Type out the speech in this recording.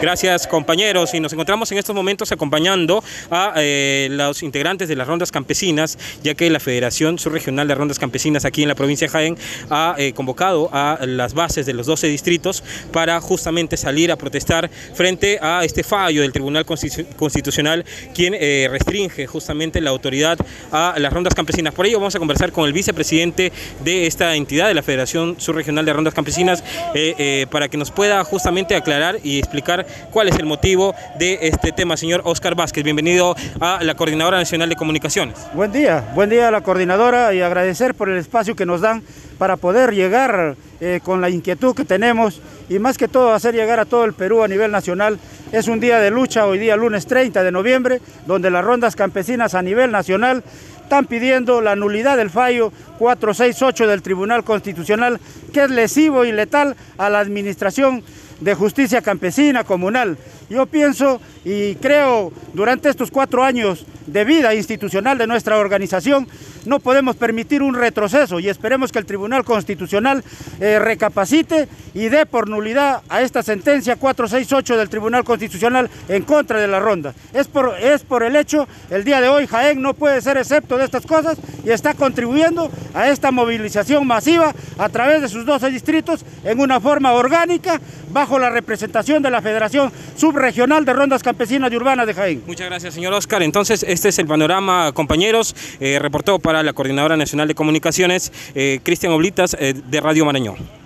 Gracias compañeros y nos encontramos en estos momentos acompañando a eh, los integrantes de las rondas campesinas, ya que la Federación Subregional de Rondas Campesinas aquí en la provincia de Jaén ha eh, convocado a las bases de los 12 distritos para justamente salir a protestar frente a este fallo del Tribunal Constitucional, quien eh, restringe justamente la autoridad a las rondas campesinas. Por ello vamos a conversar con el vicepresidente de esta entidad, de la Federación Subregional de Rondas Campesinas, para que nos pueda justamente aclarar y explicar cuál es el motivo de este tema. Señor Oscar Vázquez, bienvenido a la Coordinadora Nacional de Comunicaciones. Buen día, buen día a la coordinadora y agradecer por el espacio que nos dan para poder llegar eh, con la inquietud que tenemos y más que todo hacer llegar a todo el Perú a nivel nacional. Es un día de lucha, hoy día lunes 30 de noviembre, donde las rondas campesinas a nivel nacional están pidiendo la nulidad del fallo 468 del Tribunal Constitucional, que es lesivo y letal a la administración de justicia campesina, comunal. Yo pienso y creo durante estos cuatro años de vida institucional de nuestra organización, no podemos permitir un retroceso y esperemos que el Tribunal Constitucional eh, recapacite y dé por nulidad a esta sentencia 468 del Tribunal Constitucional en contra de la ronda. Es por, es por el hecho, el día de hoy Jaén no puede ser excepto de estas cosas y está contribuyendo a esta movilización masiva a través de sus 12 distritos en una forma orgánica bajo la representación de la Federación Subregional de Rondas Campesinas y Urbanas de Jaén. Muchas gracias, señor Oscar. Entonces, este es el panorama, compañeros. Eh, reportó para la Coordinadora Nacional de Comunicaciones, eh, Cristian Oblitas, eh, de Radio Marañón.